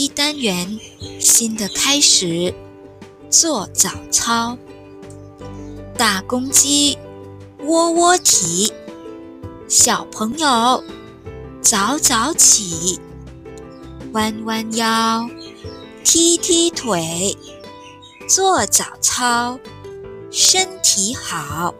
一单元新的开始，做早操。大公鸡窝窝啼，小朋友早早起，弯弯腰，踢踢腿，做早操。身体好。